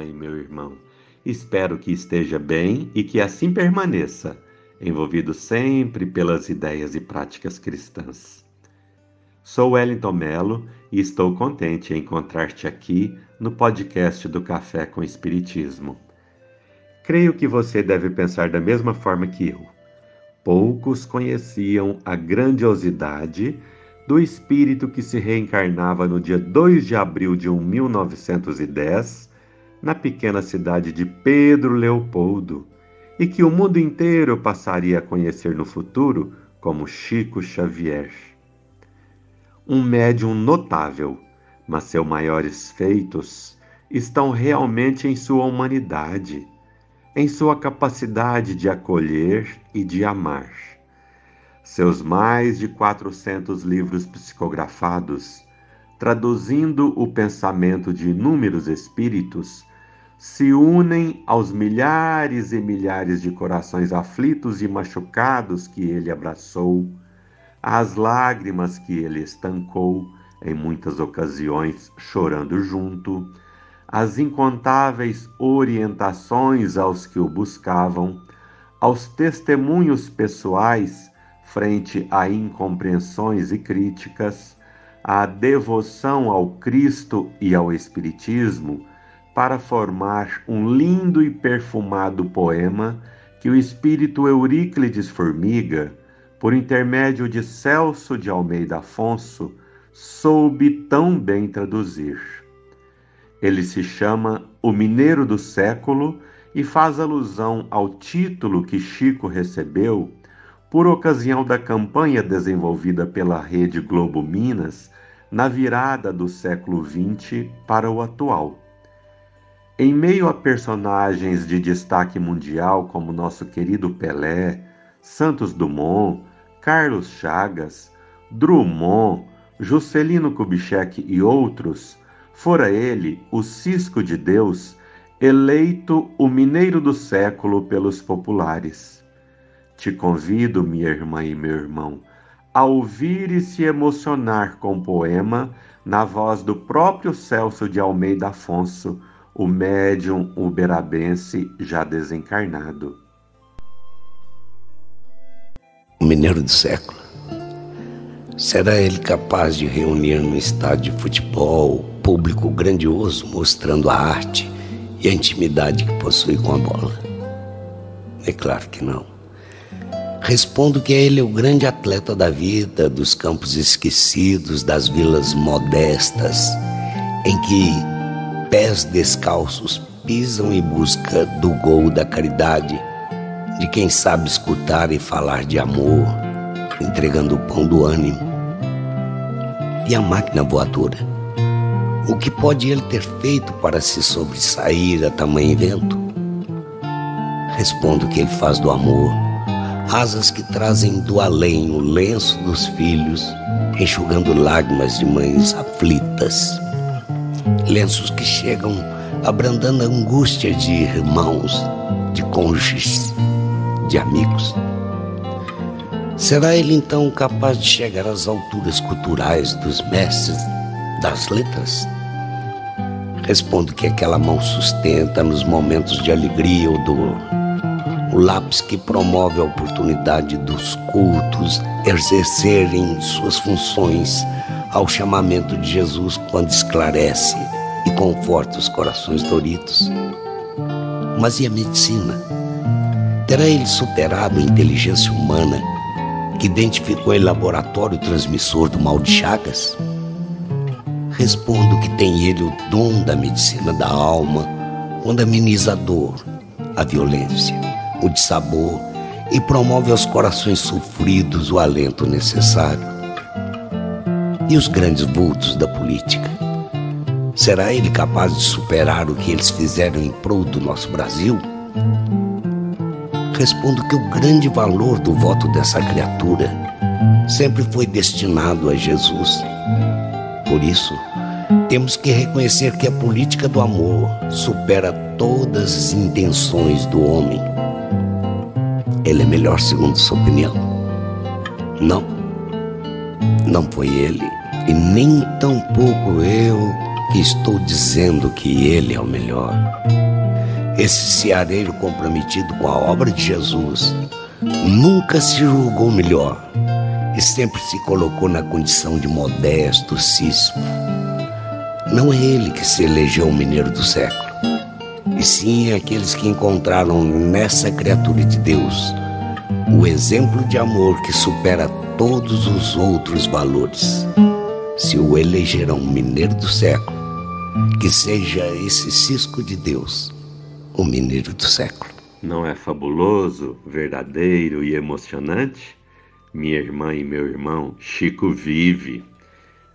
irmã e meu irmão. Espero que esteja bem e que assim permaneça, envolvido sempre pelas ideias e práticas cristãs. Sou Wellington Melo e estou contente em encontrar-te aqui no podcast do Café com Espiritismo. Creio que você deve pensar da mesma forma que eu. Poucos conheciam a grandiosidade do espírito que se reencarnava no dia 2 de abril de 1910 na pequena cidade de Pedro Leopoldo e que o mundo inteiro passaria a conhecer no futuro como Chico Xavier. Um médium notável, mas seus maiores feitos estão realmente em sua humanidade, em sua capacidade de acolher e de amar. Seus mais de 400 livros psicografados, traduzindo o pensamento de inúmeros espíritos, se unem aos milhares e milhares de corações aflitos e machucados que ele abraçou, às lágrimas que ele estancou, em muitas ocasiões chorando junto, às incontáveis orientações aos que o buscavam, aos testemunhos pessoais frente a incompreensões e críticas, à devoção ao Cristo e ao Espiritismo para formar um lindo e perfumado poema que o espírito Euríclides Formiga, por intermédio de Celso de Almeida Afonso, soube tão bem traduzir. Ele se chama O Mineiro do Século e faz alusão ao título que Chico recebeu por ocasião da campanha desenvolvida pela Rede Globo Minas na virada do século XX para o atual. Em meio a personagens de destaque mundial como nosso querido Pelé, Santos Dumont, Carlos Chagas, Drummond, Juscelino Kubitschek e outros, fora ele, o Cisco de Deus, eleito o mineiro do século pelos populares. Te convido, minha irmã e meu irmão, a ouvir e se emocionar com o poema na voz do próprio Celso de Almeida Afonso, o médium uberabense já desencarnado. O mineiro do século. Será ele capaz de reunir no estádio de futebol público grandioso mostrando a arte e a intimidade que possui com a bola? É claro que não. Respondo que ele é o grande atleta da vida, dos campos esquecidos, das vilas modestas, em que pés descalços pisam em busca do gol da caridade, de quem sabe escutar e falar de amor, entregando o pão do ânimo. E a máquina voadora? O que pode ele ter feito para se sobressair a tamanho evento? Respondo que ele faz do amor asas que trazem do além o lenço dos filhos, enxugando lágrimas de mães aflitas, lenços que chegam abrandando a angústia de irmãos, de cônjuges, de amigos. Será ele então capaz de chegar às alturas culturais dos mestres das letras? Respondo que aquela mão sustenta nos momentos de alegria ou dor o lápis que promove a oportunidade dos cultos exercerem suas funções ao chamamento de Jesus quando esclarece e conforta os corações doridos. Mas e a medicina? Terá ele superado a inteligência humana que identificou em laboratório o transmissor do mal de Chagas? Respondo que tem ele o dom da medicina da alma quando ameniza a dor, a violência o de sabor e promove aos corações sofridos o alento necessário. E os grandes vultos da política? Será ele capaz de superar o que eles fizeram em prol do nosso Brasil? Respondo que o grande valor do voto dessa criatura sempre foi destinado a Jesus. Por isso, temos que reconhecer que a política do amor supera todas as intenções do homem ele é melhor segundo sua opinião? Não. Não foi ele, e nem tampouco eu que estou dizendo que ele é o melhor. Esse ceareiro comprometido com a obra de Jesus nunca se julgou melhor e sempre se colocou na condição de modesto cispo. Não é ele que se elegeu o mineiro do século, e sim aqueles que encontraram nessa criatura de Deus o exemplo de amor que supera todos os outros valores. Se o elegerão mineiro do século, que seja esse cisco de Deus, o mineiro do século. Não é fabuloso, verdadeiro e emocionante? Minha irmã e meu irmão, Chico vive.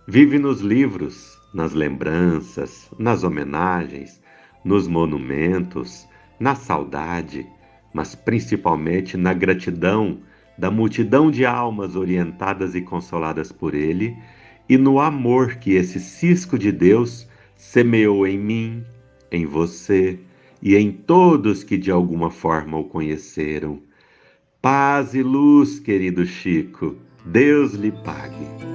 Vive nos livros, nas lembranças, nas homenagens, nos monumentos, na saudade, mas principalmente na gratidão da multidão de almas orientadas e consoladas por ele e no amor que esse cisco de Deus semeou em mim, em você e em todos que de alguma forma o conheceram. Paz e luz, querido Chico, Deus lhe pague.